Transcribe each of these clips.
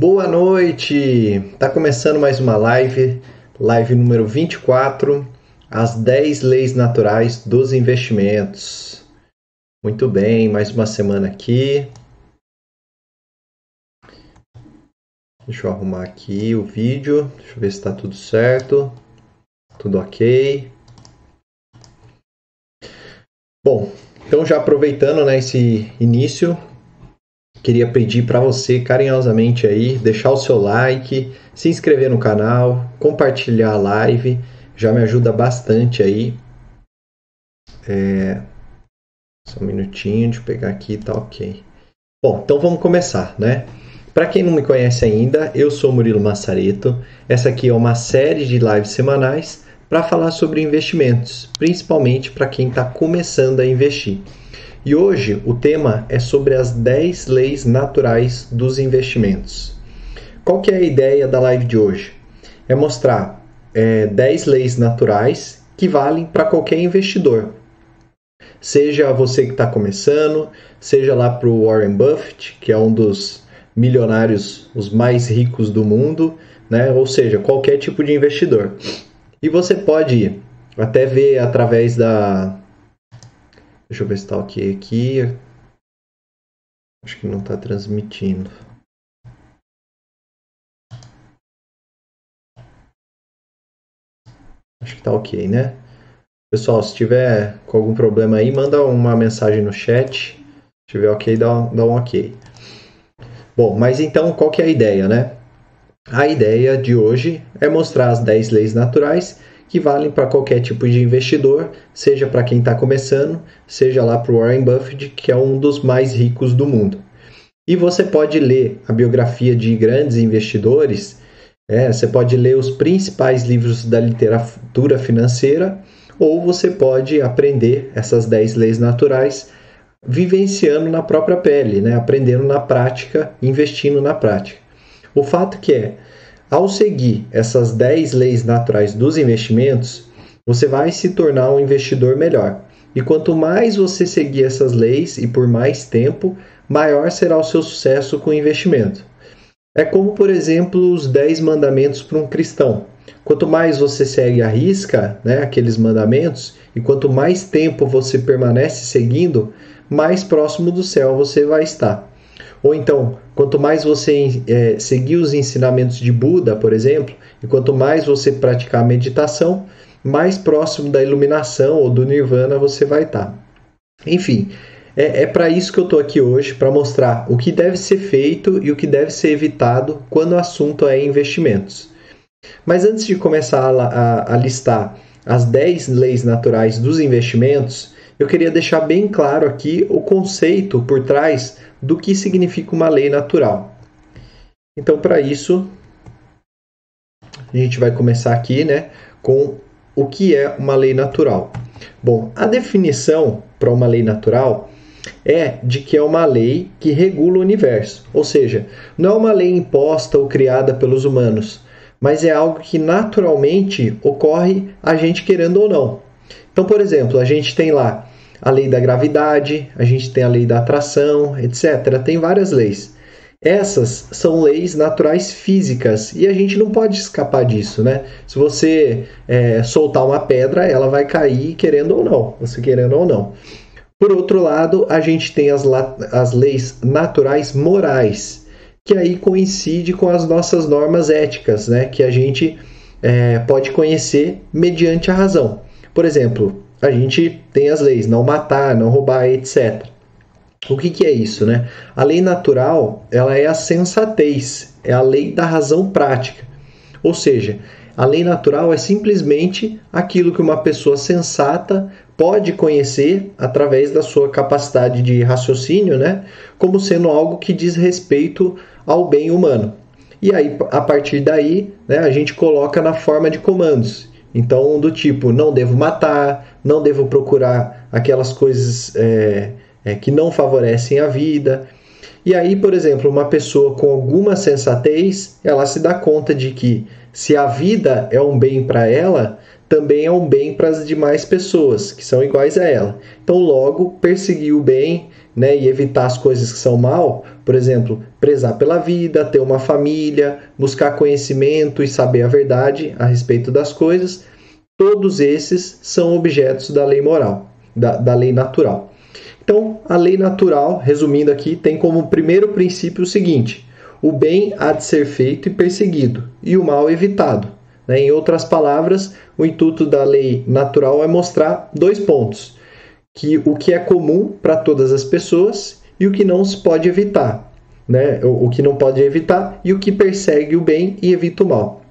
Boa noite! Tá começando mais uma live, live número 24, as 10 leis naturais dos investimentos. Muito bem, mais uma semana aqui. Deixa eu arrumar aqui o vídeo, deixa eu ver se está tudo certo, tudo ok. Bom, então já aproveitando né, esse início, queria pedir para você carinhosamente aí deixar o seu like, se inscrever no canal, compartilhar a live, já me ajuda bastante aí. É... Só um minutinho, eu pegar aqui, tá ok. Bom, então vamos começar, né? Para quem não me conhece ainda, eu sou Murilo Massareto. Essa aqui é uma série de lives semanais para falar sobre investimentos, principalmente para quem está começando a investir. E hoje o tema é sobre as 10 leis naturais dos investimentos. Qual que é a ideia da live de hoje? É mostrar é, 10 leis naturais que valem para qualquer investidor. Seja você que está começando, seja lá para o Warren Buffett, que é um dos milionários, os mais ricos do mundo, né? ou seja, qualquer tipo de investidor. E você pode até ver através da, Deixa eu ver se está ok aqui. Acho que não está transmitindo. Acho que está ok, né? Pessoal, se tiver com algum problema aí, manda uma mensagem no chat. Se tiver ok, dá, dá um ok. Bom, mas então qual que é a ideia, né? A ideia de hoje é mostrar as 10 leis naturais que valem para qualquer tipo de investidor, seja para quem está começando, seja lá para o Warren Buffett, que é um dos mais ricos do mundo. E você pode ler a biografia de grandes investidores, é, você pode ler os principais livros da literatura financeira, ou você pode aprender essas 10 leis naturais vivenciando na própria pele, né? aprendendo na prática, investindo na prática. O fato que é, ao seguir essas 10 leis naturais dos investimentos, você vai se tornar um investidor melhor. E quanto mais você seguir essas leis e por mais tempo, maior será o seu sucesso com o investimento. É como, por exemplo, os 10 mandamentos para um cristão. Quanto mais você segue a risca, né, aqueles mandamentos, e quanto mais tempo você permanece seguindo, mais próximo do céu você vai estar. Ou então, quanto mais você é, seguir os ensinamentos de Buda, por exemplo, e quanto mais você praticar a meditação, mais próximo da iluminação ou do nirvana você vai estar. Enfim, é, é para isso que eu estou aqui hoje, para mostrar o que deve ser feito e o que deve ser evitado quando o assunto é investimentos. Mas antes de começar a, a, a listar as 10 leis naturais dos investimentos, eu queria deixar bem claro aqui o conceito por trás do que significa uma lei natural. Então, para isso, a gente vai começar aqui né, com o que é uma lei natural. Bom, a definição para uma lei natural é de que é uma lei que regula o universo, ou seja, não é uma lei imposta ou criada pelos humanos, mas é algo que naturalmente ocorre a gente querendo ou não. Então, por exemplo, a gente tem lá a lei da gravidade, a gente tem a lei da atração, etc. Tem várias leis. Essas são leis naturais físicas e a gente não pode escapar disso, né? Se você é, soltar uma pedra, ela vai cair querendo ou não, você querendo ou não. Por outro lado, a gente tem as, as leis naturais morais, que aí coincide com as nossas normas éticas, né? Que a gente é, pode conhecer mediante a razão. Por exemplo, a gente tem as leis, não matar, não roubar, etc. O que, que é isso, né? A lei natural, ela é a sensatez, é a lei da razão prática. Ou seja, a lei natural é simplesmente aquilo que uma pessoa sensata pode conhecer através da sua capacidade de raciocínio, né? Como sendo algo que diz respeito ao bem humano. E aí, a partir daí, né, a gente coloca na forma de comandos. Então, do tipo, não devo matar, não devo procurar aquelas coisas é, é, que não favorecem a vida. E aí, por exemplo, uma pessoa com alguma sensatez, ela se dá conta de que se a vida é um bem para ela, também é um bem para as demais pessoas que são iguais a ela. Então, logo, perseguir o bem né, e evitar as coisas que são mal, por exemplo, prezar pela vida, ter uma família, buscar conhecimento e saber a verdade a respeito das coisas, todos esses são objetos da lei moral, da, da lei natural. Então, a lei natural, resumindo aqui, tem como primeiro princípio o seguinte: o bem há de ser feito e perseguido, e o mal evitado. Né? Em outras palavras, o intuito da lei natural é mostrar dois pontos: que o que é comum para todas as pessoas e o que não se pode evitar, né? O, o que não pode evitar e o que persegue o bem e evita o mal.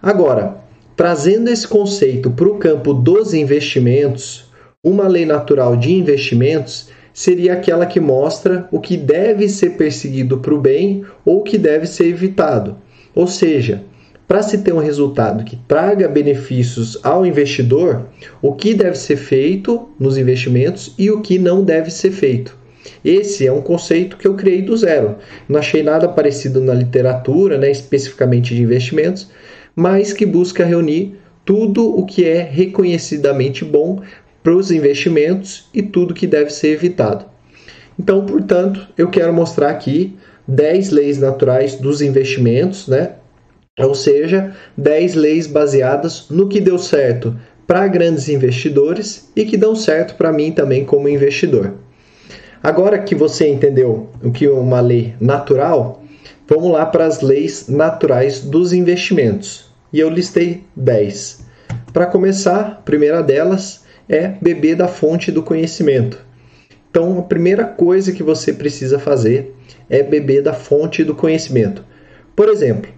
Agora, trazendo esse conceito para o campo dos investimentos, uma lei natural de investimentos seria aquela que mostra o que deve ser perseguido para o bem ou o que deve ser evitado. Ou seja, para se ter um resultado que traga benefícios ao investidor, o que deve ser feito nos investimentos e o que não deve ser feito. Esse é um conceito que eu criei do zero. Não achei nada parecido na literatura, né, especificamente de investimentos, mas que busca reunir tudo o que é reconhecidamente bom para os investimentos e tudo que deve ser evitado. Então, portanto, eu quero mostrar aqui 10 leis naturais dos investimentos, né? Ou seja, 10 leis baseadas no que deu certo para grandes investidores e que dão certo para mim também como investidor. Agora que você entendeu o que é uma lei natural, vamos lá para as leis naturais dos investimentos. E eu listei 10. Para começar, a primeira delas é beber da fonte do conhecimento. Então, a primeira coisa que você precisa fazer é beber da fonte do conhecimento. Por exemplo,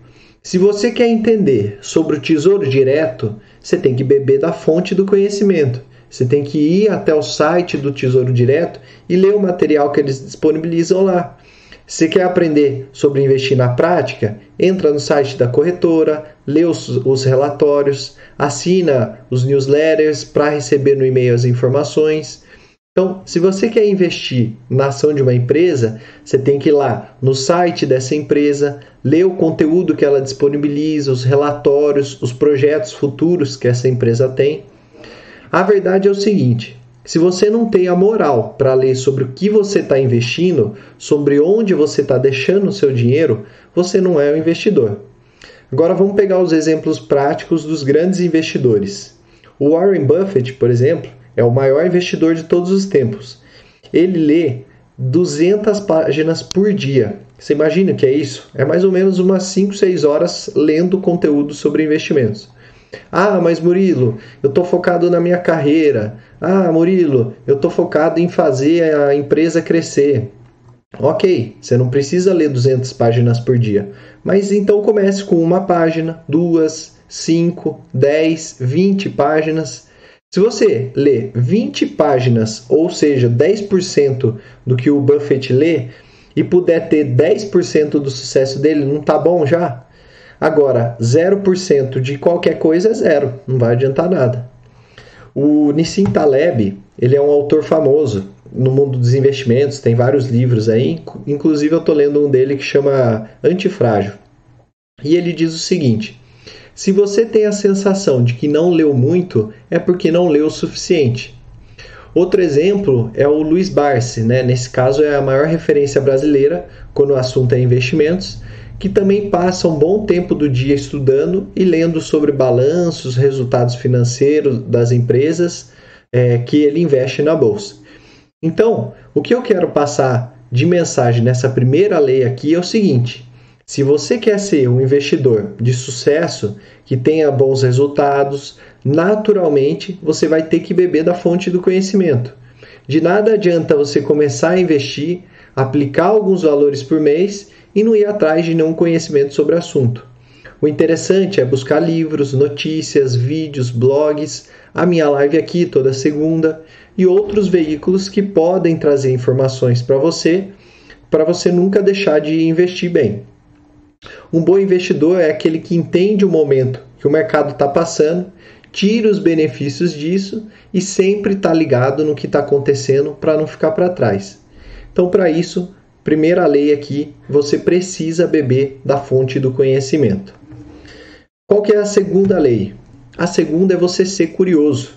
se você quer entender sobre o tesouro direto, você tem que beber da fonte do conhecimento. Você tem que ir até o site do Tesouro Direto e ler o material que eles disponibilizam lá. Se quer aprender sobre investir na prática, entra no site da corretora, lê os, os relatórios, assina os newsletters para receber no e-mail as informações. Então, se você quer investir na ação de uma empresa, você tem que ir lá no site dessa empresa, ler o conteúdo que ela disponibiliza, os relatórios, os projetos futuros que essa empresa tem. A verdade é o seguinte: se você não tem a moral para ler sobre o que você está investindo, sobre onde você está deixando o seu dinheiro, você não é um investidor. Agora vamos pegar os exemplos práticos dos grandes investidores. O Warren Buffett, por exemplo, é o maior investidor de todos os tempos. Ele lê 200 páginas por dia. Você imagina o que é isso? É mais ou menos umas 5, 6 horas lendo conteúdo sobre investimentos. Ah, mas Murilo, eu estou focado na minha carreira. Ah, Murilo, eu estou focado em fazer a empresa crescer. Ok, você não precisa ler 200 páginas por dia, mas então comece com uma página, duas, cinco, dez, vinte páginas se você lê 20 páginas, ou seja, 10% do que o Buffett lê, e puder ter 10% do sucesso dele, não tá bom já? Agora, 0% de qualquer coisa é zero, não vai adiantar nada. O Nissim Taleb, ele é um autor famoso no mundo dos investimentos, tem vários livros aí, inclusive eu estou lendo um dele que chama Antifrágil. E ele diz o seguinte: se você tem a sensação de que não leu muito, é porque não leu o suficiente. Outro exemplo é o Luiz Barsi, né? nesse caso é a maior referência brasileira quando o assunto é investimentos, que também passa um bom tempo do dia estudando e lendo sobre balanços, resultados financeiros das empresas é, que ele investe na bolsa. Então, o que eu quero passar de mensagem nessa primeira lei aqui é o seguinte: se você quer ser um investidor de sucesso que tenha bons resultados, naturalmente você vai ter que beber da fonte do conhecimento. De nada adianta você começar a investir, aplicar alguns valores por mês e não ir atrás de nenhum conhecimento sobre o assunto. O interessante é buscar livros, notícias, vídeos, blogs, a minha live aqui toda segunda e outros veículos que podem trazer informações para você, para você nunca deixar de investir bem. Um bom investidor é aquele que entende o momento que o mercado está passando, tira os benefícios disso e sempre está ligado no que está acontecendo para não ficar para trás. Então, para isso, primeira lei aqui, você precisa beber da fonte do conhecimento. Qual que é a segunda lei? A segunda é você ser curioso.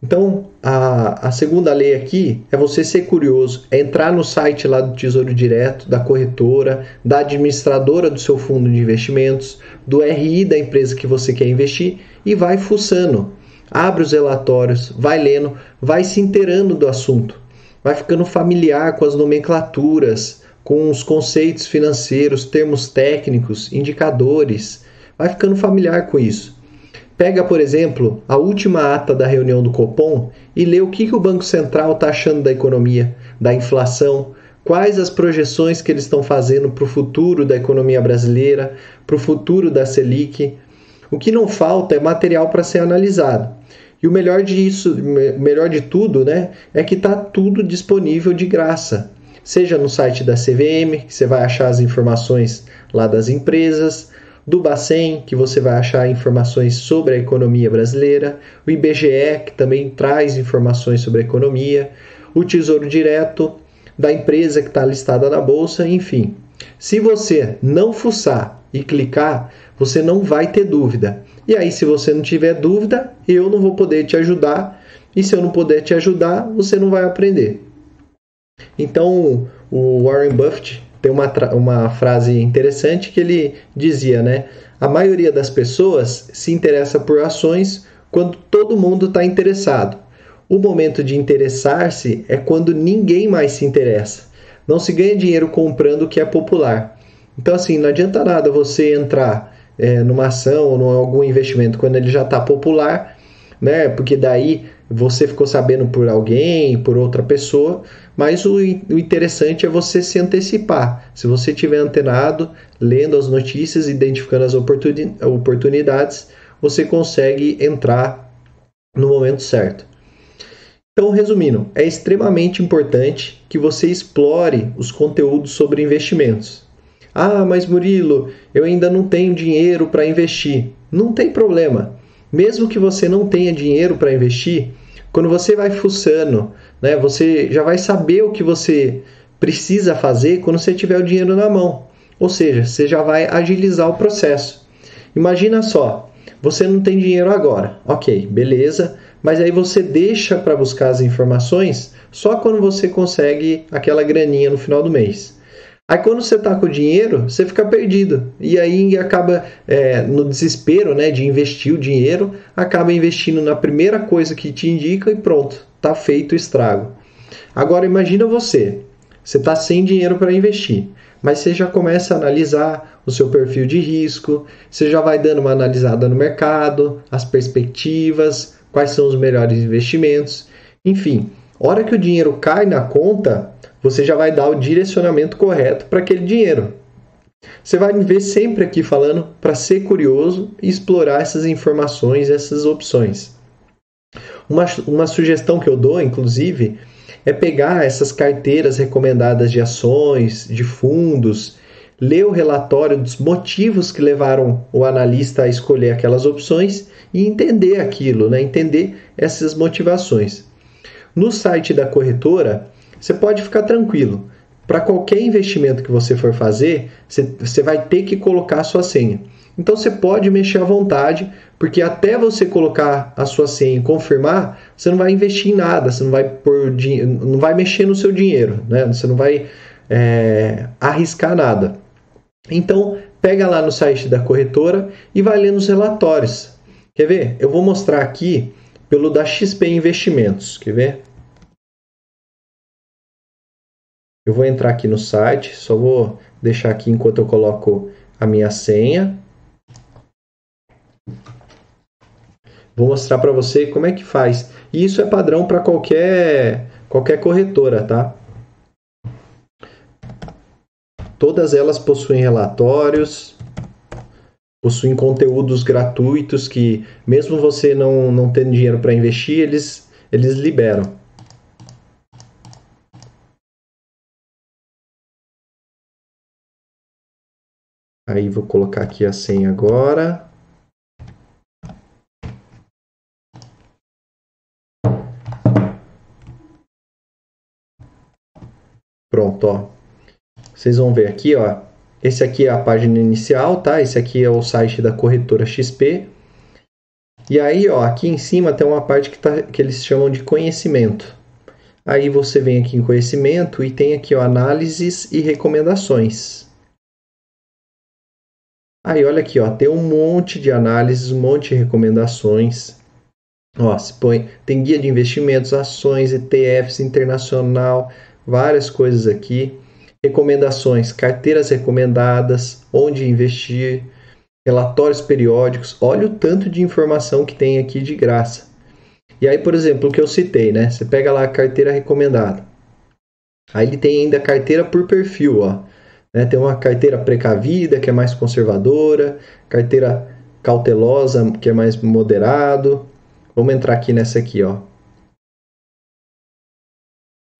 Então, a, a segunda lei aqui é você ser curioso, é entrar no site lá do Tesouro Direto, da corretora, da administradora do seu fundo de investimentos, do RI da empresa que você quer investir e vai fuçando. Abre os relatórios, vai lendo, vai se inteirando do assunto, vai ficando familiar com as nomenclaturas, com os conceitos financeiros, termos técnicos, indicadores, vai ficando familiar com isso. Pega, por exemplo, a última ata da reunião do Copom e lê o que, que o Banco Central está achando da economia, da inflação, quais as projeções que eles estão fazendo para o futuro da economia brasileira, para o futuro da Selic. O que não falta é material para ser analisado. E o melhor disso, melhor de tudo, né, é que está tudo disponível de graça. Seja no site da CVM, que você vai achar as informações lá das empresas, do Bacen, que você vai achar informações sobre a economia brasileira, o IBGE, que também traz informações sobre a economia, o Tesouro Direto, da empresa que está listada na bolsa, enfim. Se você não fuçar e clicar, você não vai ter dúvida. E aí, se você não tiver dúvida, eu não vou poder te ajudar. E se eu não puder te ajudar, você não vai aprender. Então, o Warren Buffett tem uma, uma frase interessante que ele dizia, né? A maioria das pessoas se interessa por ações quando todo mundo está interessado. O momento de interessar-se é quando ninguém mais se interessa. Não se ganha dinheiro comprando o que é popular. Então, assim, não adianta nada você entrar é, numa ação ou em algum investimento quando ele já está popular, né? Porque daí você ficou sabendo por alguém, por outra pessoa, mas o, o interessante é você se antecipar. Se você estiver antenado, lendo as notícias, identificando as oportuni oportunidades, você consegue entrar no momento certo. Então, resumindo, é extremamente importante que você explore os conteúdos sobre investimentos. Ah, mas Murilo, eu ainda não tenho dinheiro para investir. Não tem problema. Mesmo que você não tenha dinheiro para investir, quando você vai fuçando, né, você já vai saber o que você precisa fazer quando você tiver o dinheiro na mão. Ou seja, você já vai agilizar o processo. Imagina só, você não tem dinheiro agora. Ok, beleza. Mas aí você deixa para buscar as informações só quando você consegue aquela graninha no final do mês. Aí quando você está com o dinheiro, você fica perdido. E aí acaba, é, no desespero né, de investir o dinheiro, acaba investindo na primeira coisa que te indica e pronto, está feito o estrago. Agora imagina você, você está sem dinheiro para investir, mas você já começa a analisar o seu perfil de risco, você já vai dando uma analisada no mercado, as perspectivas, quais são os melhores investimentos, enfim. Hora que o dinheiro cai na conta, você já vai dar o direcionamento correto para aquele dinheiro. Você vai me ver sempre aqui falando para ser curioso e explorar essas informações, essas opções. Uma, uma sugestão que eu dou, inclusive, é pegar essas carteiras recomendadas de ações, de fundos, ler o relatório dos motivos que levaram o analista a escolher aquelas opções e entender aquilo, né? entender essas motivações. No site da corretora, você pode ficar tranquilo. Para qualquer investimento que você for fazer, você, vai ter que colocar a sua senha. Então você pode mexer à vontade, porque até você colocar a sua senha e confirmar, você não vai investir em nada, você não vai por não vai mexer no seu dinheiro, né? Você não vai é, arriscar nada. Então pega lá no site da corretora e vai lendo os relatórios. Quer ver? Eu vou mostrar aqui pelo da XP Investimentos. Quer ver? Eu vou entrar aqui no site, só vou deixar aqui enquanto eu coloco a minha senha. Vou mostrar para você como é que faz. E isso é padrão para qualquer qualquer corretora, tá? Todas elas possuem relatórios, possuem conteúdos gratuitos que, mesmo você não, não tendo dinheiro para investir, eles, eles liberam. Aí vou colocar aqui a senha agora. Pronto, ó. Vocês vão ver aqui, ó. Esse aqui é a página inicial, tá? Esse aqui é o site da corretora XP. E aí, ó, aqui em cima tem uma parte que, tá, que eles chamam de conhecimento. Aí você vem aqui em conhecimento e tem aqui ó, análises e recomendações. Aí olha aqui, ó, tem um monte de análises, um monte de recomendações. Ó, se põe, tem guia de investimentos, ações, ETFs internacional, várias coisas aqui. Recomendações, carteiras recomendadas, onde investir, relatórios periódicos. Olha o tanto de informação que tem aqui de graça. E aí, por exemplo, o que eu citei, né? Você pega lá a carteira recomendada. Aí ele tem ainda carteira por perfil, ó. Né? Tem uma carteira precavida, que é mais conservadora, carteira cautelosa, que é mais moderado. Vamos entrar aqui nessa aqui, ó.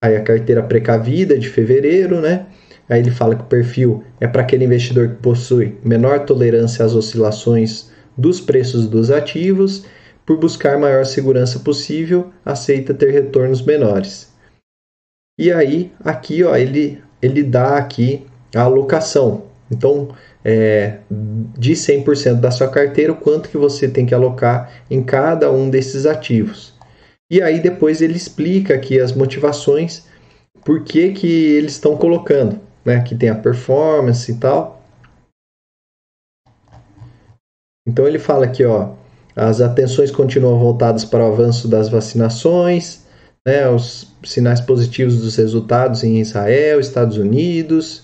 Aí a carteira precavida de fevereiro, né? Aí ele fala que o perfil é para aquele investidor que possui menor tolerância às oscilações dos preços dos ativos por buscar maior segurança possível, aceita ter retornos menores. E aí, aqui, ó, ele, ele dá aqui a alocação. Então, é, de 100% da sua carteira, o quanto que você tem que alocar em cada um desses ativos. E aí depois ele explica aqui as motivações, por que, que eles estão colocando. Né? Aqui tem a performance e tal. Então ele fala aqui, ó, as atenções continuam voltadas para o avanço das vacinações, né, os sinais positivos dos resultados em Israel, Estados Unidos,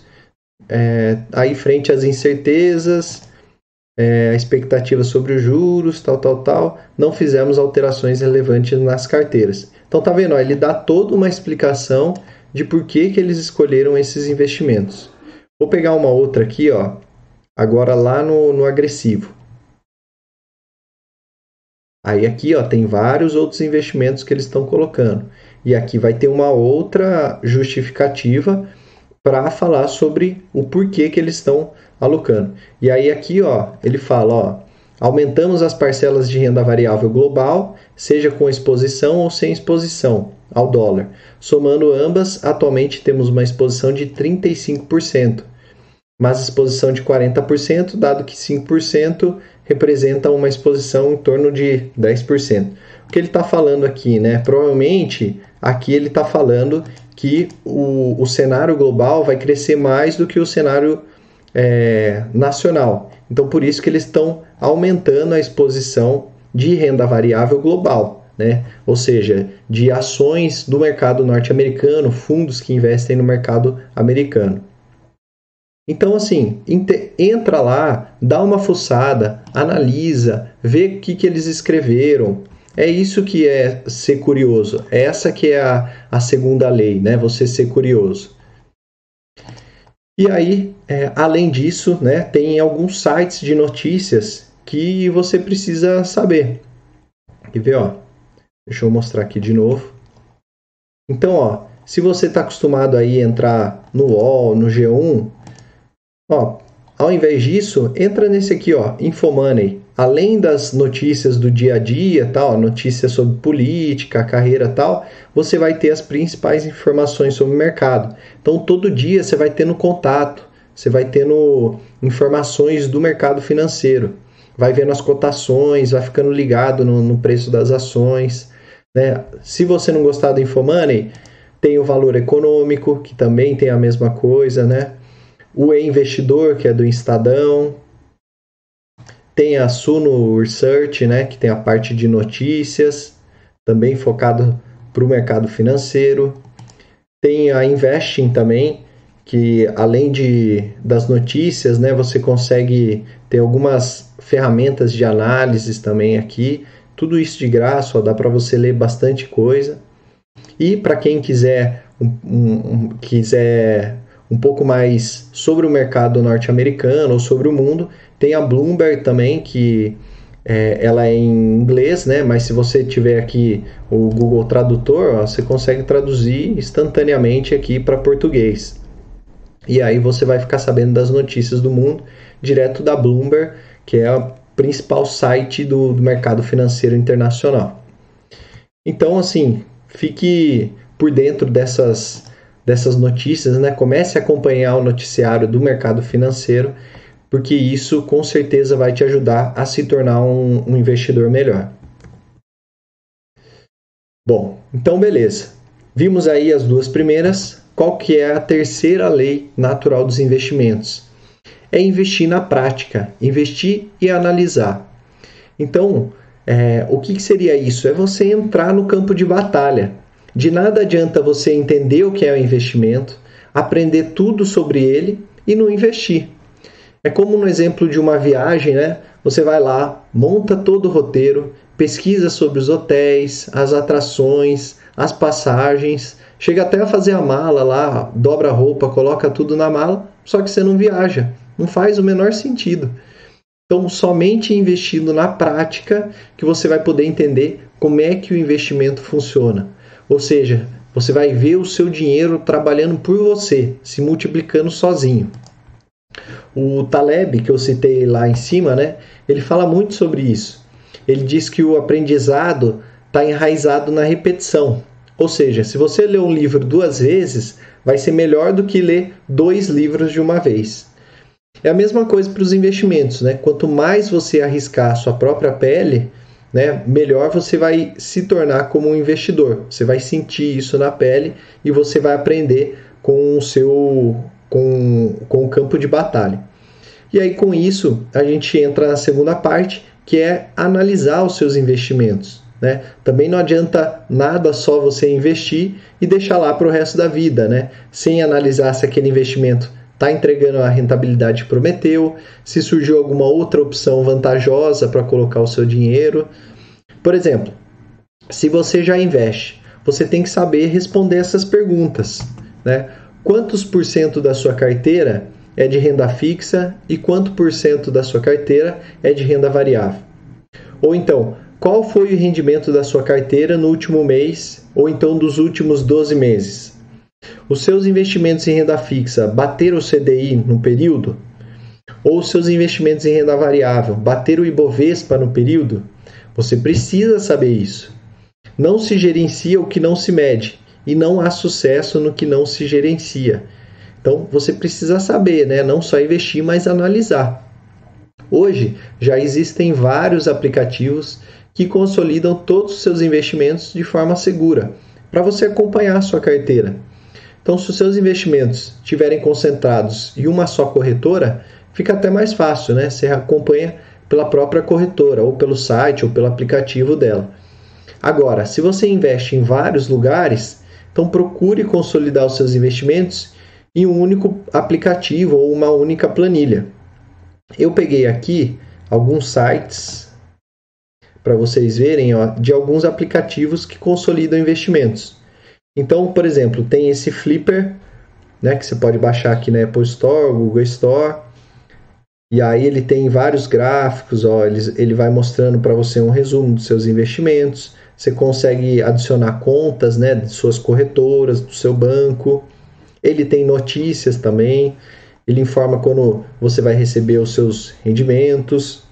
é, aí frente às incertezas, é, a expectativa sobre os juros, tal, tal, tal, não fizemos alterações relevantes nas carteiras. Então tá vendo, ó, ele dá toda uma explicação de por que, que eles escolheram esses investimentos. Vou pegar uma outra aqui, ó, agora lá no, no agressivo. Aí aqui ó, tem vários outros investimentos que eles estão colocando. E aqui vai ter uma outra justificativa para falar sobre o porquê que eles estão alocando. E aí aqui ó, ele fala, ó, aumentamos as parcelas de renda variável global, seja com exposição ou sem exposição ao dólar. Somando ambas, atualmente temos uma exposição de 35%, mas exposição de 40%, dado que 5% representa uma exposição em torno de 10%. O que ele está falando aqui, né? Provavelmente aqui ele está falando que o, o cenário global vai crescer mais do que o cenário é, nacional. Então, por isso que eles estão aumentando a exposição de renda variável global, né? ou seja, de ações do mercado norte-americano, fundos que investem no mercado americano. Então, assim, entra lá, dá uma fuçada, analisa, vê o que, que eles escreveram. É isso que é ser curioso. Essa que é a, a segunda lei, né? Você ser curioso. E aí, é, além disso, né, tem alguns sites de notícias que você precisa saber. Quer ver, ó? Deixa eu mostrar aqui de novo. Então, ó, se você está acostumado aí a entrar no UOL, no G1, Ó, ao invés disso, entra nesse aqui, ó, Infomoney. Além das notícias do dia a dia, tal, notícias sobre política, carreira, tal, você vai ter as principais informações sobre o mercado. Então, todo dia você vai tendo contato, você vai tendo informações do mercado financeiro, vai vendo as cotações, vai ficando ligado no, no preço das ações. Né? Se você não gostar do Infomoney, tem o valor econômico, que também tem a mesma coisa, né? o E-Investidor, que é do Estadão, tem a Suno Research, né, que tem a parte de notícias, também focado para o mercado financeiro. Tem a Investing também, que além de, das notícias, né, você consegue ter algumas ferramentas de análises também aqui. Tudo isso de graça, ó, dá para você ler bastante coisa. E para quem quiser, um, um, quiser um pouco mais sobre o mercado norte-americano ou sobre o mundo. Tem a Bloomberg também, que é, ela é em inglês, né? Mas se você tiver aqui o Google Tradutor, ó, você consegue traduzir instantaneamente aqui para português. E aí você vai ficar sabendo das notícias do mundo direto da Bloomberg, que é o principal site do, do mercado financeiro internacional. Então, assim, fique por dentro dessas dessas notícias, né? Comece a acompanhar o noticiário do mercado financeiro, porque isso com certeza vai te ajudar a se tornar um, um investidor melhor. Bom, então beleza. Vimos aí as duas primeiras. Qual que é a terceira lei natural dos investimentos? É investir na prática, investir e analisar. Então, é, o que, que seria isso? É você entrar no campo de batalha. De nada adianta você entender o que é o investimento, aprender tudo sobre ele e não investir. É como no exemplo de uma viagem, né? Você vai lá, monta todo o roteiro, pesquisa sobre os hotéis, as atrações, as passagens, chega até a fazer a mala lá, dobra a roupa, coloca tudo na mala, só que você não viaja. Não faz o menor sentido. Então, somente investindo na prática que você vai poder entender como é que o investimento funciona. Ou seja, você vai ver o seu dinheiro trabalhando por você, se multiplicando sozinho. O Taleb, que eu citei lá em cima, né, ele fala muito sobre isso. Ele diz que o aprendizado está enraizado na repetição. Ou seja, se você ler um livro duas vezes, vai ser melhor do que ler dois livros de uma vez. É a mesma coisa para os investimentos, né? Quanto mais você arriscar a sua própria pele, né, melhor você vai se tornar como um investidor. Você vai sentir isso na pele e você vai aprender com o seu com, com o campo de batalha. E aí com isso a gente entra na segunda parte, que é analisar os seus investimentos. Né? Também não adianta nada só você investir e deixar lá para o resto da vida, né? sem analisar se aquele investimento está entregando a rentabilidade que prometeu, se surgiu alguma outra opção vantajosa para colocar o seu dinheiro. Por exemplo, se você já investe, você tem que saber responder essas perguntas. Né? Quantos por cento da sua carteira é de renda fixa e quanto por cento da sua carteira é de renda variável? Ou então, qual foi o rendimento da sua carteira no último mês ou então dos últimos 12 meses? Os seus investimentos em renda fixa bateram o CDI no período? Ou os seus investimentos em renda variável bateram o Ibovespa no período? Você precisa saber isso. Não se gerencia o que não se mede e não há sucesso no que não se gerencia. Então você precisa saber, né? não só investir, mas analisar. Hoje já existem vários aplicativos que consolidam todos os seus investimentos de forma segura, para você acompanhar a sua carteira. Então, se os seus investimentos estiverem concentrados em uma só corretora, fica até mais fácil, né? Você acompanha pela própria corretora, ou pelo site, ou pelo aplicativo dela. Agora, se você investe em vários lugares, então procure consolidar os seus investimentos em um único aplicativo ou uma única planilha. Eu peguei aqui alguns sites para vocês verem ó, de alguns aplicativos que consolidam investimentos. Então, por exemplo, tem esse Flipper, né, que você pode baixar aqui na Apple Store, Google Store. E aí ele tem vários gráficos, ó, ele, ele vai mostrando para você um resumo dos seus investimentos. Você consegue adicionar contas, né, de suas corretoras, do seu banco. Ele tem notícias também. Ele informa quando você vai receber os seus rendimentos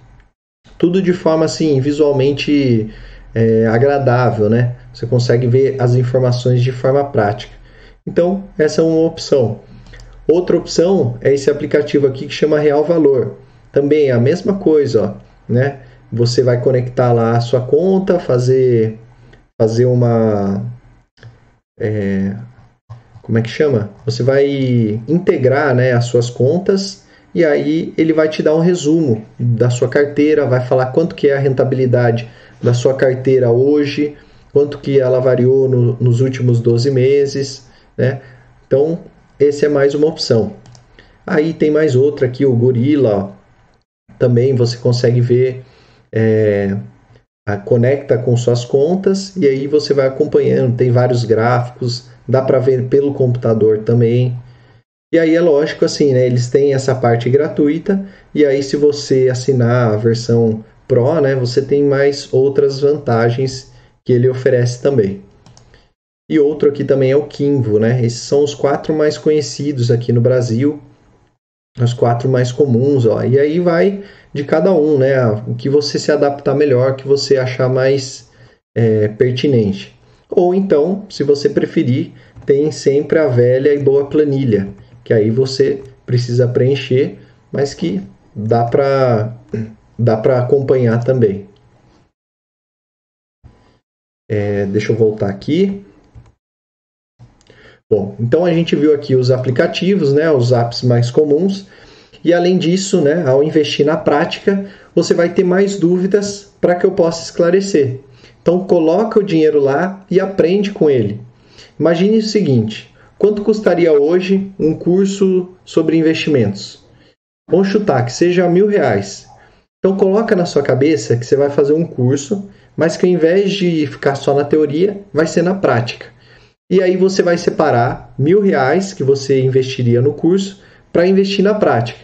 tudo de forma assim visualmente é, agradável, né? Você consegue ver as informações de forma prática. Então essa é uma opção. Outra opção é esse aplicativo aqui que chama Real Valor. Também é a mesma coisa, ó, né? Você vai conectar lá a sua conta, fazer fazer uma é, como é que chama? Você vai integrar, né, as suas contas e aí ele vai te dar um resumo da sua carteira, vai falar quanto que é a rentabilidade da sua carteira hoje, quanto que ela variou no, nos últimos 12 meses, né? Então, esse é mais uma opção. Aí tem mais outra aqui, o Gorilla, também você consegue ver, é, a, conecta com suas contas e aí você vai acompanhando, tem vários gráficos, dá para ver pelo computador também, e aí é lógico assim, né? Eles têm essa parte gratuita e aí se você assinar a versão Pro, né, você tem mais outras vantagens que ele oferece também. E outro aqui também é o Kinvo, né? Esses são os quatro mais conhecidos aqui no Brasil, os quatro mais comuns, ó. E aí vai de cada um, né? O que você se adaptar melhor, que você achar mais é, pertinente. Ou então, se você preferir, tem sempre a velha e boa planilha, que aí você precisa preencher, mas que dá para dá para acompanhar também. É, deixa eu voltar aqui. Bom, então a gente viu aqui os aplicativos, né, os apps mais comuns. E além disso, né, ao investir na prática, você vai ter mais dúvidas para que eu possa esclarecer. Então coloca o dinheiro lá e aprende com ele. Imagine o seguinte: quanto custaria hoje um curso sobre investimentos? Vamos chutar que seja mil reais. Então coloca na sua cabeça que você vai fazer um curso, mas que ao invés de ficar só na teoria, vai ser na prática. E aí você vai separar mil reais que você investiria no curso para investir na prática.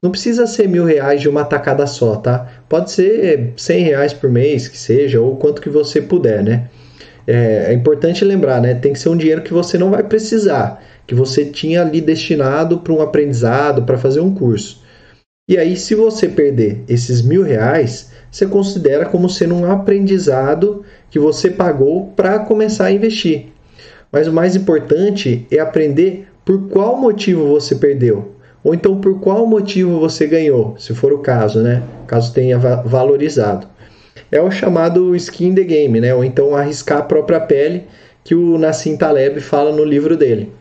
Não precisa ser mil reais de uma tacada só, tá? Pode ser cem reais por mês, que seja, ou quanto que você puder, né? É, é importante lembrar, né? Tem que ser um dinheiro que você não vai precisar, que você tinha ali destinado para um aprendizado, para fazer um curso. E aí, se você perder esses mil reais, você considera como sendo um aprendizado que você pagou para começar a investir. Mas o mais importante é aprender por qual motivo você perdeu, ou então por qual motivo você ganhou, se for o caso, né? Caso tenha valorizado. É o chamado skin the game, né? Ou então arriscar a própria pele, que o Nassim Taleb fala no livro dele.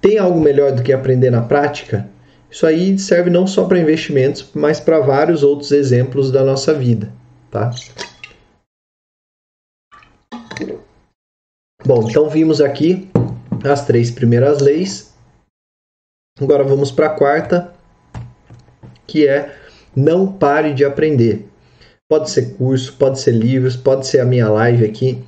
Tem algo melhor do que aprender na prática? Isso aí serve não só para investimentos, mas para vários outros exemplos da nossa vida, tá? Bom, então vimos aqui as três primeiras leis. Agora vamos para a quarta, que é não pare de aprender. Pode ser curso, pode ser livros, pode ser a minha live aqui.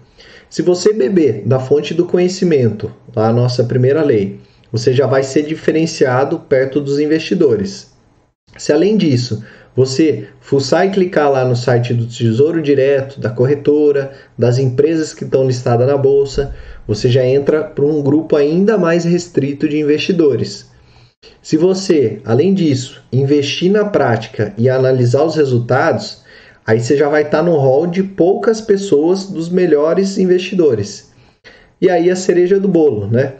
Se você beber da fonte do conhecimento, a nossa primeira lei, você já vai ser diferenciado perto dos investidores. Se além disso, você fuçar e clicar lá no site do Tesouro Direto, da corretora, das empresas que estão listadas na bolsa, você já entra para um grupo ainda mais restrito de investidores. Se você, além disso, investir na prática e analisar os resultados, aí você já vai estar no hall de poucas pessoas dos melhores investidores. E aí a cereja do bolo, né?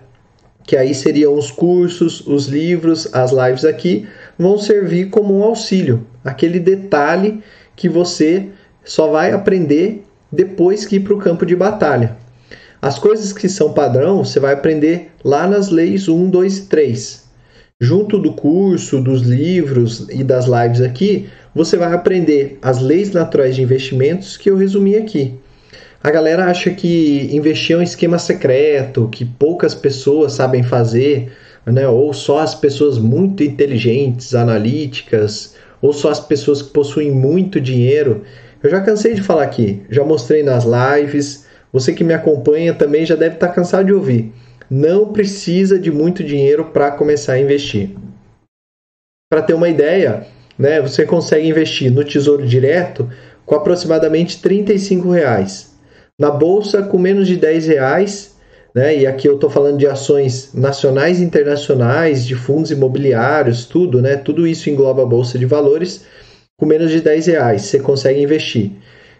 Que aí seriam os cursos, os livros, as lives aqui, vão servir como um auxílio, aquele detalhe que você só vai aprender depois que ir para o campo de batalha. As coisas que são padrão, você vai aprender lá nas leis 1, 2 e 3. Junto do curso, dos livros e das lives aqui, você vai aprender as leis naturais de investimentos que eu resumi aqui. A galera acha que investir é um esquema secreto, que poucas pessoas sabem fazer, né? ou só as pessoas muito inteligentes, analíticas, ou só as pessoas que possuem muito dinheiro. Eu já cansei de falar aqui, já mostrei nas lives, você que me acompanha também já deve estar cansado de ouvir. Não precisa de muito dinheiro para começar a investir. Para ter uma ideia, né, você consegue investir no Tesouro Direto com aproximadamente 35 reais na bolsa com menos de 10 reais, né? E aqui eu estou falando de ações nacionais e internacionais, de fundos imobiliários, tudo, né? Tudo isso engloba a bolsa de valores. Com menos de 10 reais você consegue investir.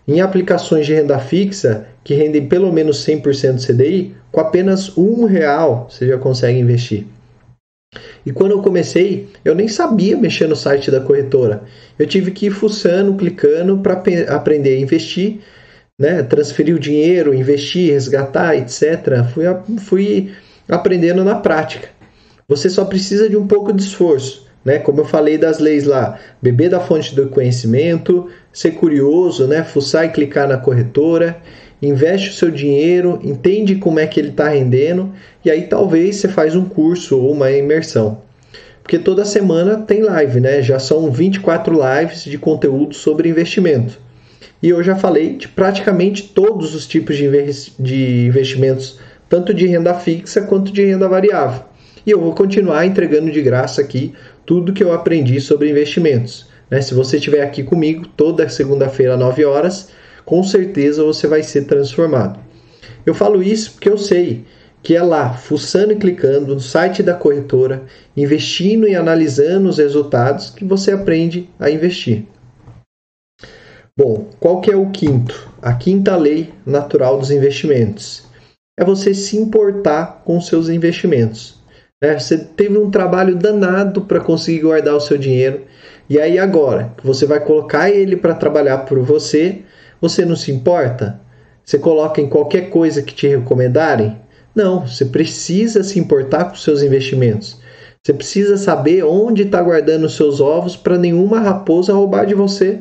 Em aplicações de renda fixa que rendem pelo menos 100% do CDI, com apenas um real você já consegue investir. E quando eu comecei, eu nem sabia mexer no site da corretora. Eu tive que ir fuçando, clicando para aprender a investir né, transferir o dinheiro, investir, resgatar, etc. Fui, fui aprendendo na prática. Você só precisa de um pouco de esforço, né? Como eu falei das leis lá, beber da fonte do conhecimento, ser curioso, né? Fuçar e clicar na corretora, investe o seu dinheiro, entende como é que ele está rendendo e aí talvez você faz um curso ou uma imersão. Porque toda semana tem live, né? Já são 24 lives de conteúdo sobre investimento. E eu já falei de praticamente todos os tipos de, investimentos, tanto de renda fixa quanto de renda variável. E eu vou continuar entregando de graça aqui tudo que eu aprendi sobre investimentos. Né? Se você estiver aqui comigo toda segunda-feira, às 9 horas, com certeza você vai ser transformado. Eu falo isso porque eu sei que é lá, fuçando e clicando no site da corretora, investindo e analisando os resultados, que você aprende a investir. Bom, qual que é o quinto? A quinta lei natural dos investimentos é você se importar com seus investimentos. Né? Você teve um trabalho danado para conseguir guardar o seu dinheiro E aí agora, que você vai colocar ele para trabalhar por você, você não se importa? Você coloca em qualquer coisa que te recomendarem? Não, você precisa se importar com seus investimentos. Você precisa saber onde está guardando os seus ovos para nenhuma raposa roubar de você.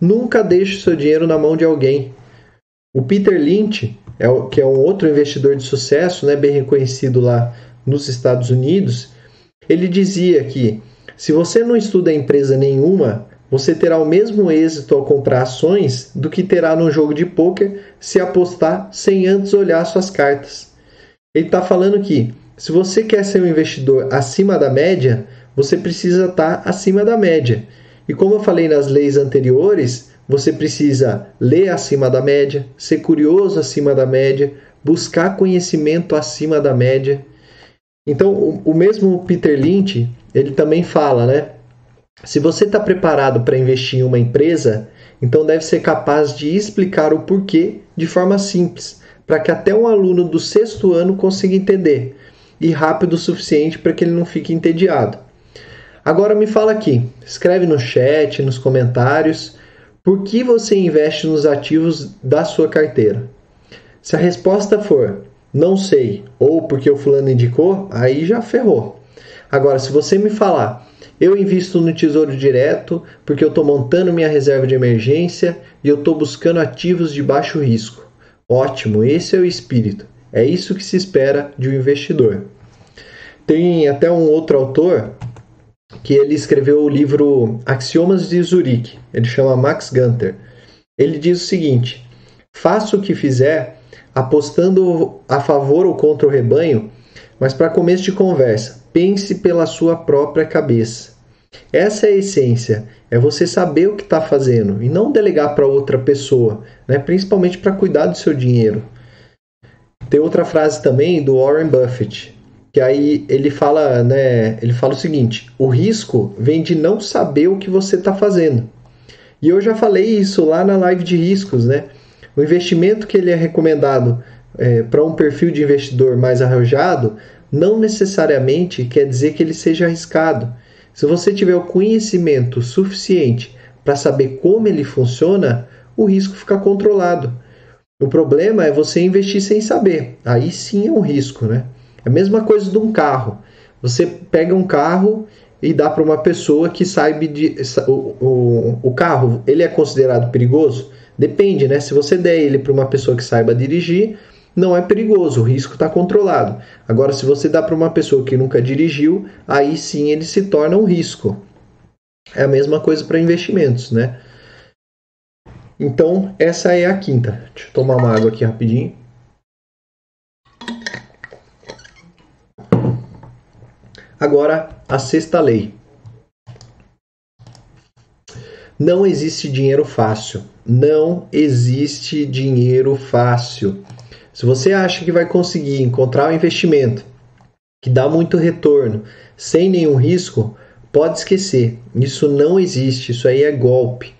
Nunca deixe seu dinheiro na mão de alguém. O Peter Lynch, é que é um outro investidor de sucesso, né, bem reconhecido lá nos Estados Unidos, ele dizia que se você não estuda empresa nenhuma, você terá o mesmo êxito ao comprar ações do que terá num jogo de pôquer se apostar sem antes olhar suas cartas. Ele está falando que se você quer ser um investidor acima da média, você precisa estar tá acima da média. E como eu falei nas leis anteriores, você precisa ler acima da média, ser curioso acima da média, buscar conhecimento acima da média. Então, o, o mesmo Peter Lynch, ele também fala, né? Se você está preparado para investir em uma empresa, então deve ser capaz de explicar o porquê de forma simples, para que até um aluno do sexto ano consiga entender e rápido o suficiente para que ele não fique entediado. Agora me fala aqui, escreve no chat, nos comentários, por que você investe nos ativos da sua carteira? Se a resposta for não sei, ou porque o fulano indicou, aí já ferrou. Agora, se você me falar, eu invisto no Tesouro Direto porque eu estou montando minha reserva de emergência e eu estou buscando ativos de baixo risco. Ótimo, esse é o espírito. É isso que se espera de um investidor. Tem até um outro autor que ele escreveu o livro Axiomas de Zurique. Ele chama Max Gunter. Ele diz o seguinte: faça o que fizer apostando a favor ou contra o rebanho, mas para começo de conversa, pense pela sua própria cabeça. Essa é a essência, é você saber o que está fazendo e não delegar para outra pessoa, né? principalmente para cuidar do seu dinheiro. Tem outra frase também do Warren Buffett, que aí ele fala, né, ele fala o seguinte: o risco vem de não saber o que você está fazendo. E eu já falei isso lá na live de riscos, né? O investimento que ele é recomendado é, para um perfil de investidor mais arrojado não necessariamente quer dizer que ele seja arriscado. Se você tiver o conhecimento suficiente para saber como ele funciona, o risco fica controlado. O problema é você investir sem saber. Aí sim é um risco, né? É a mesma coisa de um carro. Você pega um carro e dá para uma pessoa que saiba de o, o, o carro, ele é considerado perigoso? Depende, né? Se você der ele para uma pessoa que saiba dirigir, não é perigoso, o risco está controlado. Agora, se você dá para uma pessoa que nunca dirigiu, aí sim ele se torna um risco. É a mesma coisa para investimentos, né? Então, essa é a quinta. Deixa eu tomar uma água aqui rapidinho. Agora, a sexta lei. Não existe dinheiro fácil. Não existe dinheiro fácil. Se você acha que vai conseguir encontrar um investimento que dá muito retorno sem nenhum risco, pode esquecer. Isso não existe. Isso aí é golpe.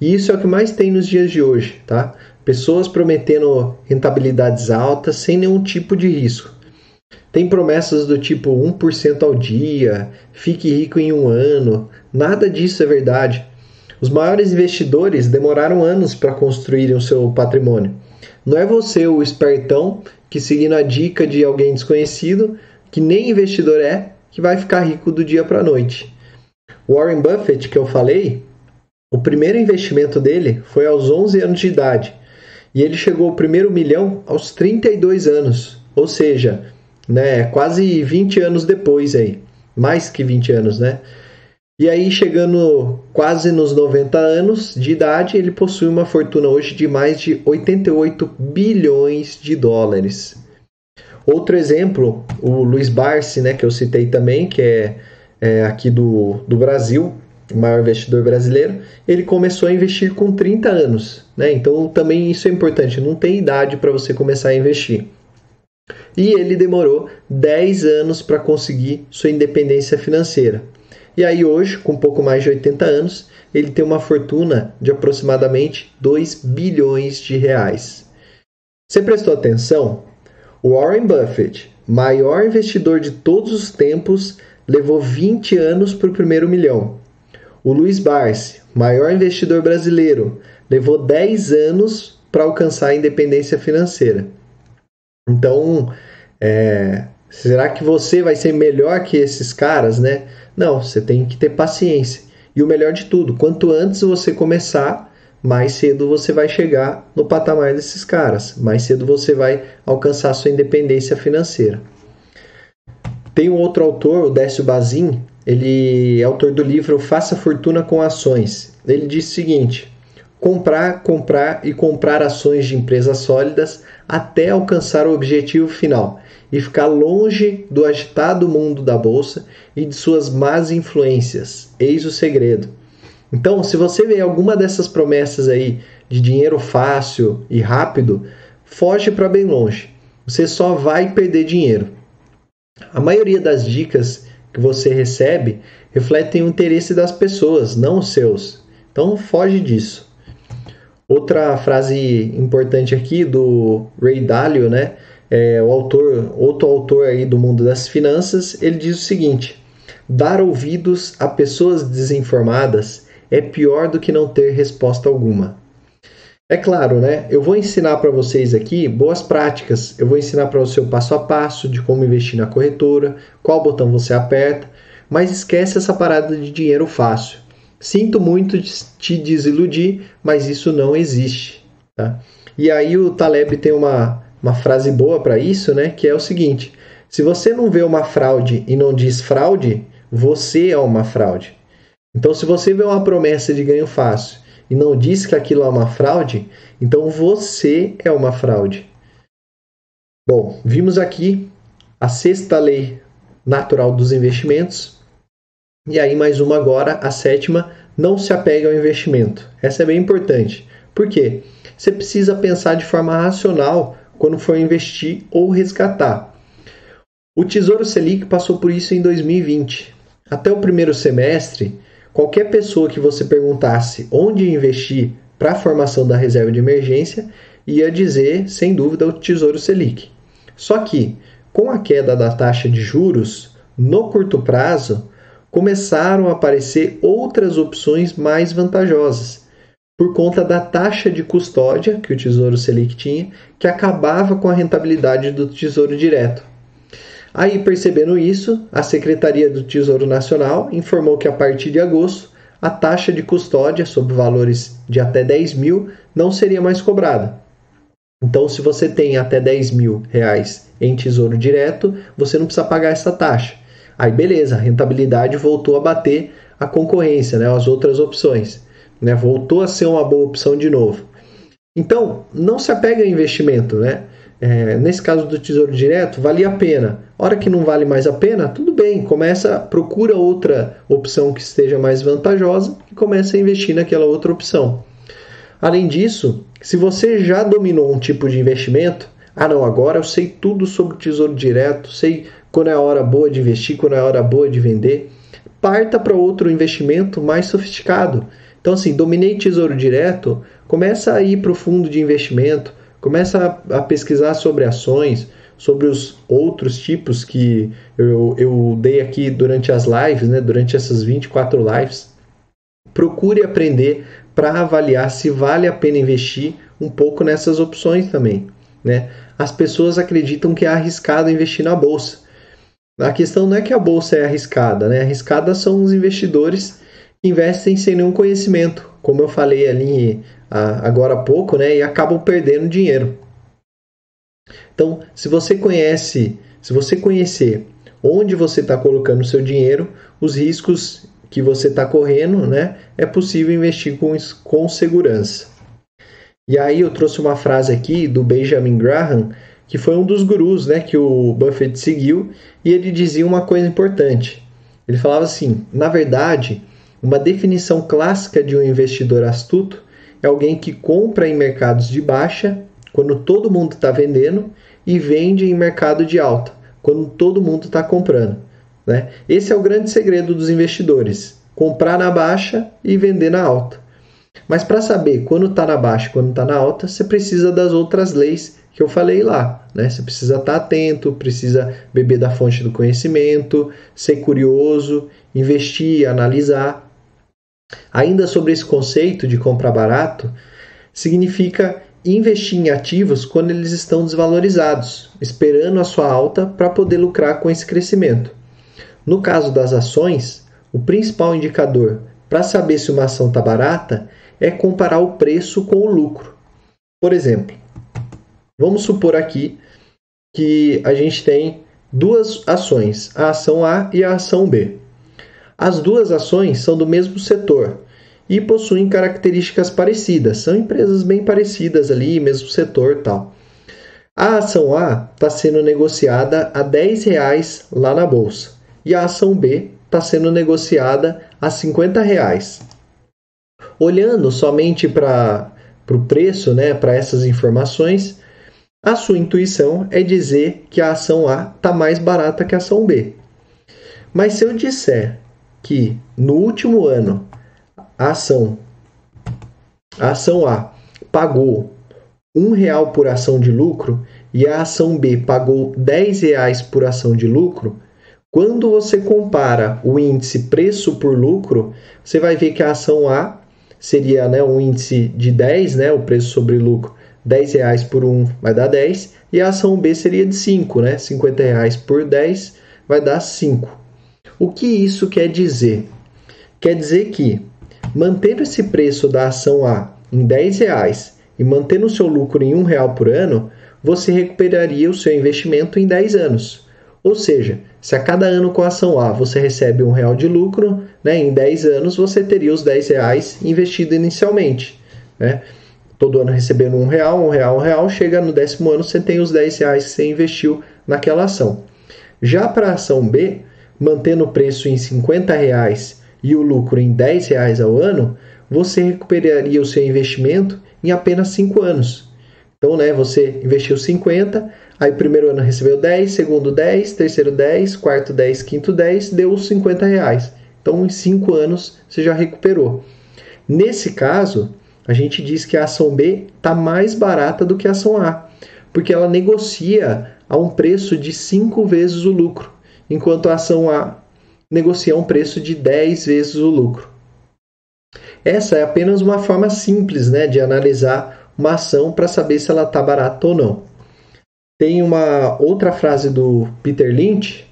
E isso é o que mais tem nos dias de hoje, tá? Pessoas prometendo rentabilidades altas sem nenhum tipo de risco. Tem promessas do tipo 1% ao dia, fique rico em um ano. Nada disso é verdade. Os maiores investidores demoraram anos para construírem o seu patrimônio. Não é você, o espertão, que seguindo a dica de alguém desconhecido, que nem investidor é, que vai ficar rico do dia para a noite. Warren Buffett, que eu falei, o primeiro investimento dele foi aos 11 anos de idade e ele chegou ao primeiro milhão aos 32 anos, ou seja, né, quase 20 anos depois aí, mais que 20 anos, né? E aí, chegando quase nos 90 anos de idade, ele possui uma fortuna hoje de mais de 88 bilhões de dólares. Outro exemplo, o Luiz Barsi, né, que eu citei também, que é, é aqui do, do Brasil, o maior investidor brasileiro, ele começou a investir com 30 anos. Né? Então também isso é importante, não tem idade para você começar a investir. E ele demorou 10 anos para conseguir sua independência financeira. E aí hoje, com um pouco mais de 80 anos, ele tem uma fortuna de aproximadamente 2 bilhões de reais. Você prestou atenção? Warren Buffett, maior investidor de todos os tempos, levou 20 anos para o primeiro milhão. O Luiz Barsi, maior investidor brasileiro, levou 10 anos para alcançar a independência financeira. Então, é, será que você vai ser melhor que esses caras, né? Não, você tem que ter paciência. E o melhor de tudo, quanto antes você começar, mais cedo você vai chegar no patamar desses caras, mais cedo você vai alcançar sua independência financeira. Tem um outro autor, o Décio Bazin, ele é autor do livro Faça Fortuna com Ações. Ele diz o seguinte: comprar, comprar e comprar ações de empresas sólidas até alcançar o objetivo final e ficar longe do agitado mundo da bolsa e de suas más influências. Eis o segredo. Então, se você vê alguma dessas promessas aí de dinheiro fácil e rápido, foge para bem longe. Você só vai perder dinheiro. A maioria das dicas que você recebe refletem o interesse das pessoas, não os seus. Então, foge disso. Outra frase importante aqui do Ray Dalio, né? É, o autor, outro autor aí do mundo das finanças, ele diz o seguinte: dar ouvidos a pessoas desinformadas é pior do que não ter resposta alguma. É claro, né? Eu vou ensinar para vocês aqui boas práticas. Eu vou ensinar para você o passo a passo de como investir na corretora, qual botão você aperta, mas esquece essa parada de dinheiro fácil. Sinto muito te desiludir, mas isso não existe, tá? E aí o Taleb tem uma, uma frase boa para isso, né? Que é o seguinte: se você não vê uma fraude e não diz fraude, você é uma fraude. Então, se você vê uma promessa de ganho fácil e não diz que aquilo é uma fraude, então você é uma fraude. Bom, vimos aqui a sexta lei natural dos investimentos. E aí, mais uma agora, a sétima, não se apegue ao investimento. Essa é bem importante. Por quê? Você precisa pensar de forma racional quando for investir ou resgatar. O Tesouro Selic passou por isso em 2020. Até o primeiro semestre, qualquer pessoa que você perguntasse onde investir para a formação da reserva de emergência ia dizer, sem dúvida, o Tesouro Selic. Só que, com a queda da taxa de juros, no curto prazo, começaram a aparecer outras opções mais vantajosas, por conta da taxa de custódia que o Tesouro Selic tinha, que acabava com a rentabilidade do Tesouro Direto. Aí, percebendo isso, a Secretaria do Tesouro Nacional informou que a partir de agosto a taxa de custódia sobre valores de até 10 mil não seria mais cobrada. Então, se você tem até 10 mil reais em tesouro direto, você não precisa pagar essa taxa. Aí, beleza, a rentabilidade voltou a bater a concorrência, né, as outras opções. Né, voltou a ser uma boa opção de novo. Então, não se apega a investimento. Né? É, nesse caso do tesouro direto, valia a pena hora que não vale mais a pena, tudo bem, começa, procura outra opção que esteja mais vantajosa e começa a investir naquela outra opção. Além disso, se você já dominou um tipo de investimento, ah não, agora eu sei tudo sobre o tesouro direto, sei quando é a hora boa de investir, quando é a hora boa de vender, parta para outro investimento mais sofisticado. Então assim, dominei tesouro direto, começa a ir para o fundo de investimento, começa a, a pesquisar sobre ações, sobre os outros tipos que eu, eu dei aqui durante as lives, né, durante essas 24 lives. Procure aprender para avaliar se vale a pena investir um pouco nessas opções também. Né? As pessoas acreditam que é arriscado investir na bolsa. A questão não é que a bolsa é arriscada, né? Arriscada são os investidores que investem sem nenhum conhecimento, como eu falei ali agora há pouco, né? E acabam perdendo dinheiro. Então, se você conhece, se você conhecer onde você está colocando o seu dinheiro, os riscos que você está correndo, né, é possível investir com, com segurança. E aí eu trouxe uma frase aqui do Benjamin Graham, que foi um dos gurus né, que o Buffett seguiu, e ele dizia uma coisa importante. Ele falava assim: na verdade, uma definição clássica de um investidor astuto é alguém que compra em mercados de baixa, quando todo mundo está vendendo, e vende em mercado de alta, quando todo mundo está comprando. Né? Esse é o grande segredo dos investidores: comprar na baixa e vender na alta. Mas para saber quando está na baixa e quando está na alta, você precisa das outras leis que eu falei lá. Né? Você precisa estar tá atento, precisa beber da fonte do conhecimento, ser curioso, investir, analisar. Ainda sobre esse conceito de comprar barato, significa investir em ativos quando eles estão desvalorizados, esperando a sua alta para poder lucrar com esse crescimento. No caso das ações, o principal indicador para saber se uma ação está barata é comparar o preço com o lucro. Por exemplo, vamos supor aqui que a gente tem duas ações, a ação A e a ação B. As duas ações são do mesmo setor e possuem características parecidas, são empresas bem parecidas ali, mesmo setor tal. A ação A está sendo negociada a 10 reais lá na bolsa e a ação B está sendo negociada a 50 reais. Olhando somente para o preço, né, para essas informações, a sua intuição é dizer que a ação A está mais barata que a ação B. Mas se eu disser que no último ano a ação, a ação A pagou um real por ação de lucro e a ação B pagou 10 reais por ação de lucro, quando você compara o índice preço por lucro, você vai ver que a ação A seria né, um índice de 10, né, o preço sobre lucro, 10 reais por 1 vai dar 10, e a ação B seria de 5, né, 50 reais por 10 vai dar 5. O que isso quer dizer? Quer dizer que, mantendo esse preço da ação A em 10 reais e mantendo o seu lucro em 1 real por ano, você recuperaria o seu investimento em 10 anos. Ou seja, se a cada ano com a ação A você recebe um real de lucro, né, em 10 anos você teria os 10 reais investido inicialmente. Né? Todo ano recebendo um real, um real, um real, chega no décimo ano você tem os 10 reais que você investiu naquela ação. Já para a ação B, mantendo o preço em 50 reais e o lucro em 10 reais ao ano, você recuperaria o seu investimento em apenas 5 anos. Então, né, você investiu 50, Aí primeiro ano recebeu 10, segundo 10, terceiro 10, quarto 10, quinto 10, deu 50 reais. Então em 5 anos você já recuperou. Nesse caso, a gente diz que a ação B está mais barata do que a ação A, porque ela negocia a um preço de 5 vezes o lucro, enquanto a ação A negocia um preço de 10 vezes o lucro. Essa é apenas uma forma simples né, de analisar uma ação para saber se ela está barata ou não. Tem uma outra frase do Peter Lynch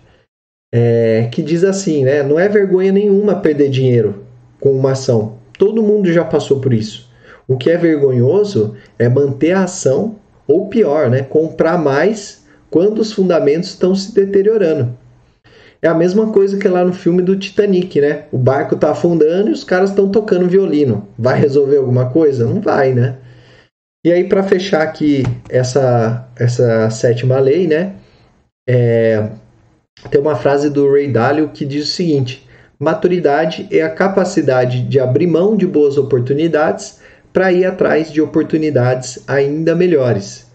é, que diz assim, né? Não é vergonha nenhuma perder dinheiro com uma ação. Todo mundo já passou por isso. O que é vergonhoso é manter a ação, ou pior, né? Comprar mais quando os fundamentos estão se deteriorando. É a mesma coisa que lá no filme do Titanic, né? O barco está afundando e os caras estão tocando violino. Vai resolver alguma coisa? Não vai, né? E aí, para fechar aqui essa, essa sétima lei, né? É, tem uma frase do Ray Dalio que diz o seguinte: maturidade é a capacidade de abrir mão de boas oportunidades para ir atrás de oportunidades ainda melhores.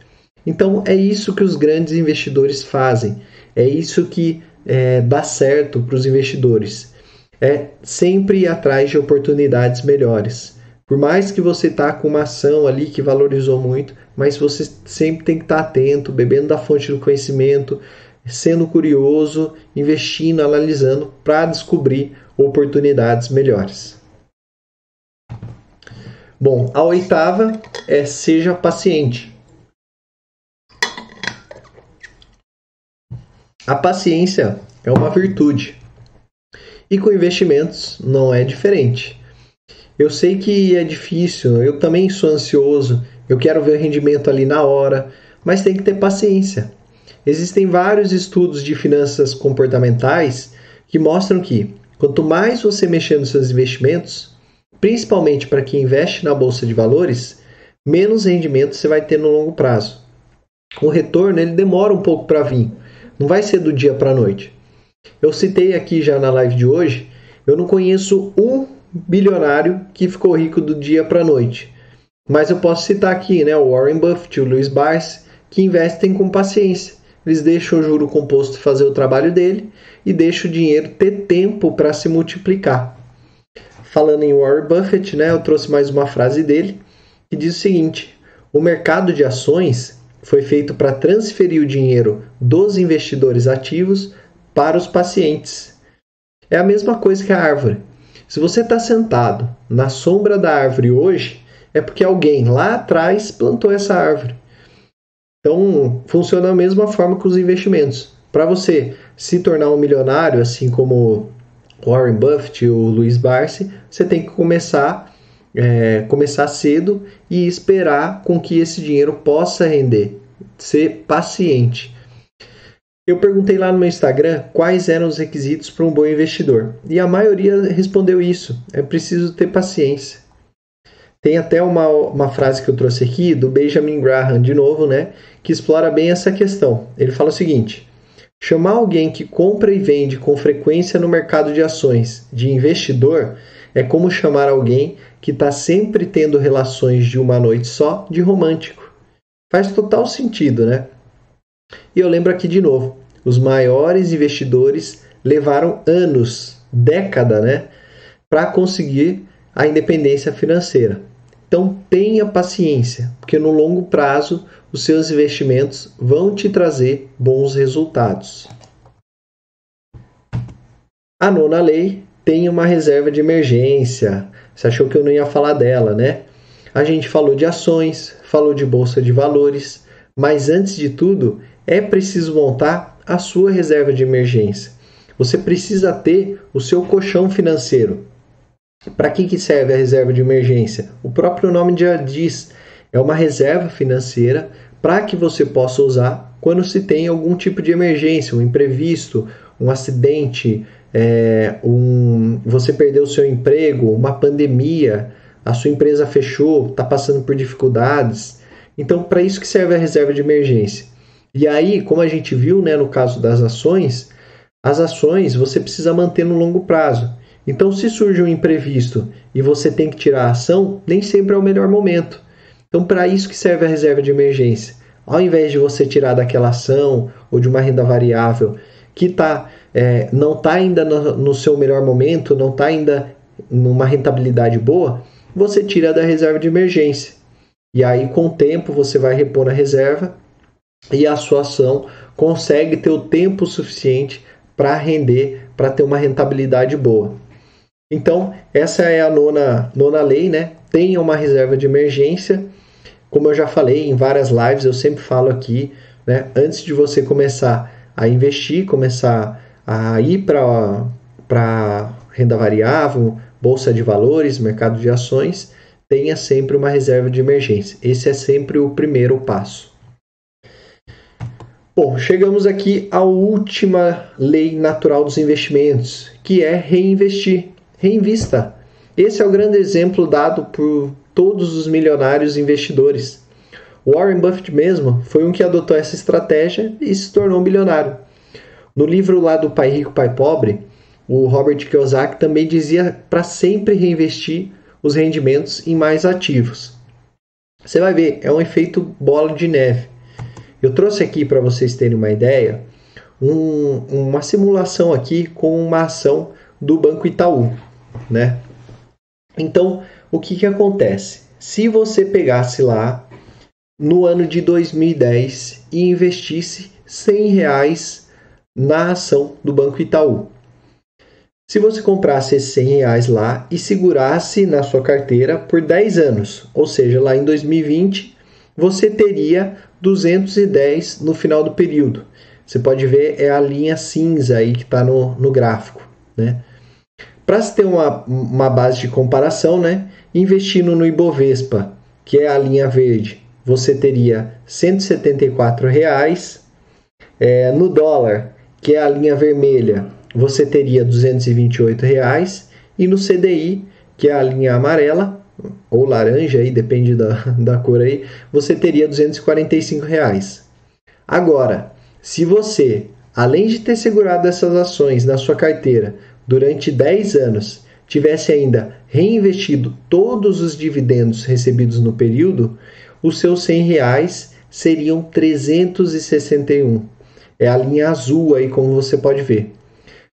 Então é isso que os grandes investidores fazem, é isso que é, dá certo para os investidores, é sempre ir atrás de oportunidades melhores. Por mais que você tá com uma ação ali que valorizou muito, mas você sempre tem que estar tá atento, bebendo da fonte do conhecimento, sendo curioso, investindo, analisando para descobrir oportunidades melhores. Bom, a oitava é seja paciente. A paciência é uma virtude. E com investimentos não é diferente. Eu sei que é difícil, eu também sou ansioso, eu quero ver o rendimento ali na hora, mas tem que ter paciência. Existem vários estudos de finanças comportamentais que mostram que quanto mais você mexer nos seus investimentos, principalmente para quem investe na bolsa de valores, menos rendimento você vai ter no longo prazo. O retorno ele demora um pouco para vir, não vai ser do dia para a noite. Eu citei aqui já na live de hoje, eu não conheço um bilionário que ficou rico do dia para a noite. Mas eu posso citar aqui né, o Warren Buffett, o Louis Barnes, que investem com paciência. Eles deixam o juro composto fazer o trabalho dele e deixam o dinheiro ter tempo para se multiplicar. Falando em Warren Buffett, né, eu trouxe mais uma frase dele que diz o seguinte: o mercado de ações foi feito para transferir o dinheiro dos investidores ativos para os pacientes. É a mesma coisa que a árvore. Se você está sentado na sombra da árvore hoje, é porque alguém lá atrás plantou essa árvore. Então, funciona da mesma forma com os investimentos. Para você se tornar um milionário, assim como Warren Buffett e o Luiz Barsi, você tem que começar é, começar cedo e esperar com que esse dinheiro possa render. Ser paciente. Eu perguntei lá no meu Instagram quais eram os requisitos para um bom investidor e a maioria respondeu isso: é preciso ter paciência. Tem até uma, uma frase que eu trouxe aqui do Benjamin Graham, de novo, né, que explora bem essa questão. Ele fala o seguinte: chamar alguém que compra e vende com frequência no mercado de ações de investidor é como chamar alguém que está sempre tendo relações de uma noite só de romântico. Faz total sentido, né? E eu lembro aqui de novo: os maiores investidores levaram anos, década, né, para conseguir a independência financeira. Então tenha paciência, porque no longo prazo os seus investimentos vão te trazer bons resultados. A nona lei tem uma reserva de emergência. Você achou que eu não ia falar dela, né? A gente falou de ações, falou de bolsa de valores, mas antes de tudo, é preciso montar a sua reserva de emergência. Você precisa ter o seu colchão financeiro. Para que, que serve a reserva de emergência? O próprio nome já diz, é uma reserva financeira para que você possa usar quando se tem algum tipo de emergência, um imprevisto, um acidente, é, um, você perdeu o seu emprego, uma pandemia, a sua empresa fechou, está passando por dificuldades. Então, para isso que serve a reserva de emergência. E aí, como a gente viu né, no caso das ações, as ações você precisa manter no longo prazo. Então, se surge um imprevisto e você tem que tirar a ação, nem sempre é o melhor momento. Então, para isso que serve a reserva de emergência. Ao invés de você tirar daquela ação ou de uma renda variável que tá, é, não está ainda no, no seu melhor momento, não está ainda numa rentabilidade boa, você tira da reserva de emergência. E aí, com o tempo, você vai repor a reserva e a sua ação consegue ter o tempo suficiente para render, para ter uma rentabilidade boa. Então, essa é a nona, nona lei, né? Tenha uma reserva de emergência. Como eu já falei em várias lives, eu sempre falo aqui, né? Antes de você começar a investir, começar a ir para renda variável, bolsa de valores, mercado de ações, tenha sempre uma reserva de emergência. Esse é sempre o primeiro passo. Bom, chegamos aqui à última lei natural dos investimentos, que é reinvestir. Reinvista. Esse é o grande exemplo dado por todos os milionários investidores. Warren Buffett mesmo foi um que adotou essa estratégia e se tornou milionário. No livro lá do Pai Rico, Pai Pobre, o Robert Kiyosaki também dizia para sempre reinvestir os rendimentos em mais ativos. Você vai ver, é um efeito bola de neve. Eu trouxe aqui para vocês terem uma ideia, um, uma simulação aqui com uma ação do Banco Itaú, né? Então, o que, que acontece? Se você pegasse lá no ano de 2010 e investisse 100 reais na ação do Banco Itaú. Se você comprasse esses 100 reais lá e segurasse na sua carteira por 10 anos, ou seja, lá em 2020, você teria 210 no final do período. Você pode ver, é a linha cinza aí que está no, no gráfico. Né? Para se ter uma, uma base de comparação, né, investindo no Ibovespa, que é a linha verde, você teria 174 reais. É, no dólar, que é a linha vermelha, você teria 228 reais, e no CDI, que é a linha amarela ou laranja aí, depende da, da cor aí, você teria 245 reais. Agora, se você, além de ter segurado essas ações na sua carteira durante 10 anos, tivesse ainda reinvestido todos os dividendos recebidos no período, os seus 100 reais seriam 361. É a linha azul aí, como você pode ver.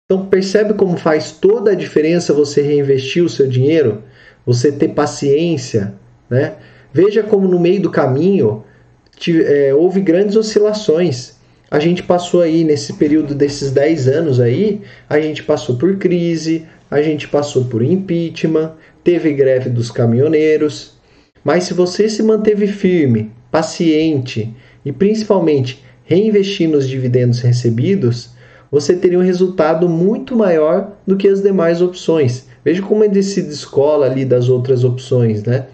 Então percebe como faz toda a diferença você reinvestir o seu dinheiro, você ter paciência, né? Veja como no meio do caminho é, houve grandes oscilações. A gente passou aí nesse período desses 10 anos aí, a gente passou por crise, a gente passou por impeachment, teve greve dos caminhoneiros, mas se você se manteve firme, paciente e principalmente reinvestir nos dividendos recebidos, você teria um resultado muito maior do que as demais opções. Veja como ele se descola ali das outras opções, né?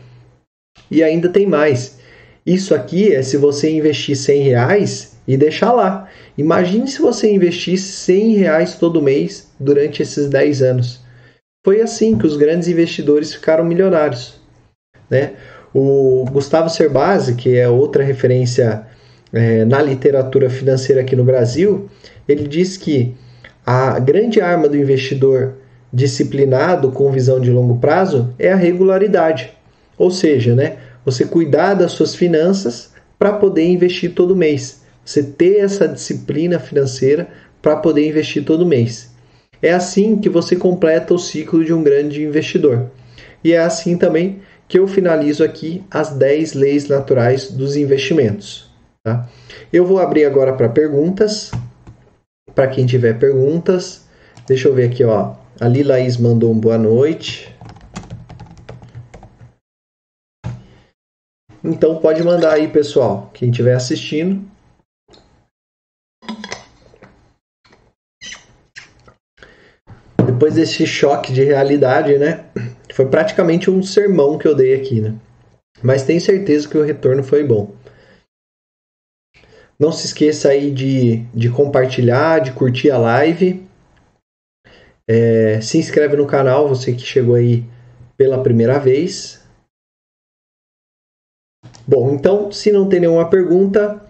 E ainda tem mais. Isso aqui é se você investir 100 reais e deixar lá. Imagine se você investisse 100 reais todo mês durante esses 10 anos. Foi assim que os grandes investidores ficaram milionários. Né? O Gustavo Cerbasi, que é outra referência é, na literatura financeira aqui no Brasil, ele diz que a grande arma do investidor disciplinado com visão de longo prazo é a regularidade. Ou seja, né, você cuidar das suas finanças para poder investir todo mês. Você ter essa disciplina financeira para poder investir todo mês. É assim que você completa o ciclo de um grande investidor. E é assim também que eu finalizo aqui as 10 leis naturais dos investimentos. Tá? Eu vou abrir agora para perguntas. Para quem tiver perguntas, deixa eu ver aqui, ó. A Lilaís mandou um boa noite. Então pode mandar aí, pessoal, quem estiver assistindo. Depois desse choque de realidade, né? Foi praticamente um sermão que eu dei aqui, né? Mas tenho certeza que o retorno foi bom. Não se esqueça aí de, de compartilhar, de curtir a live. É, se inscreve no canal, você que chegou aí pela primeira vez. Bom, então, se não tem nenhuma pergunta,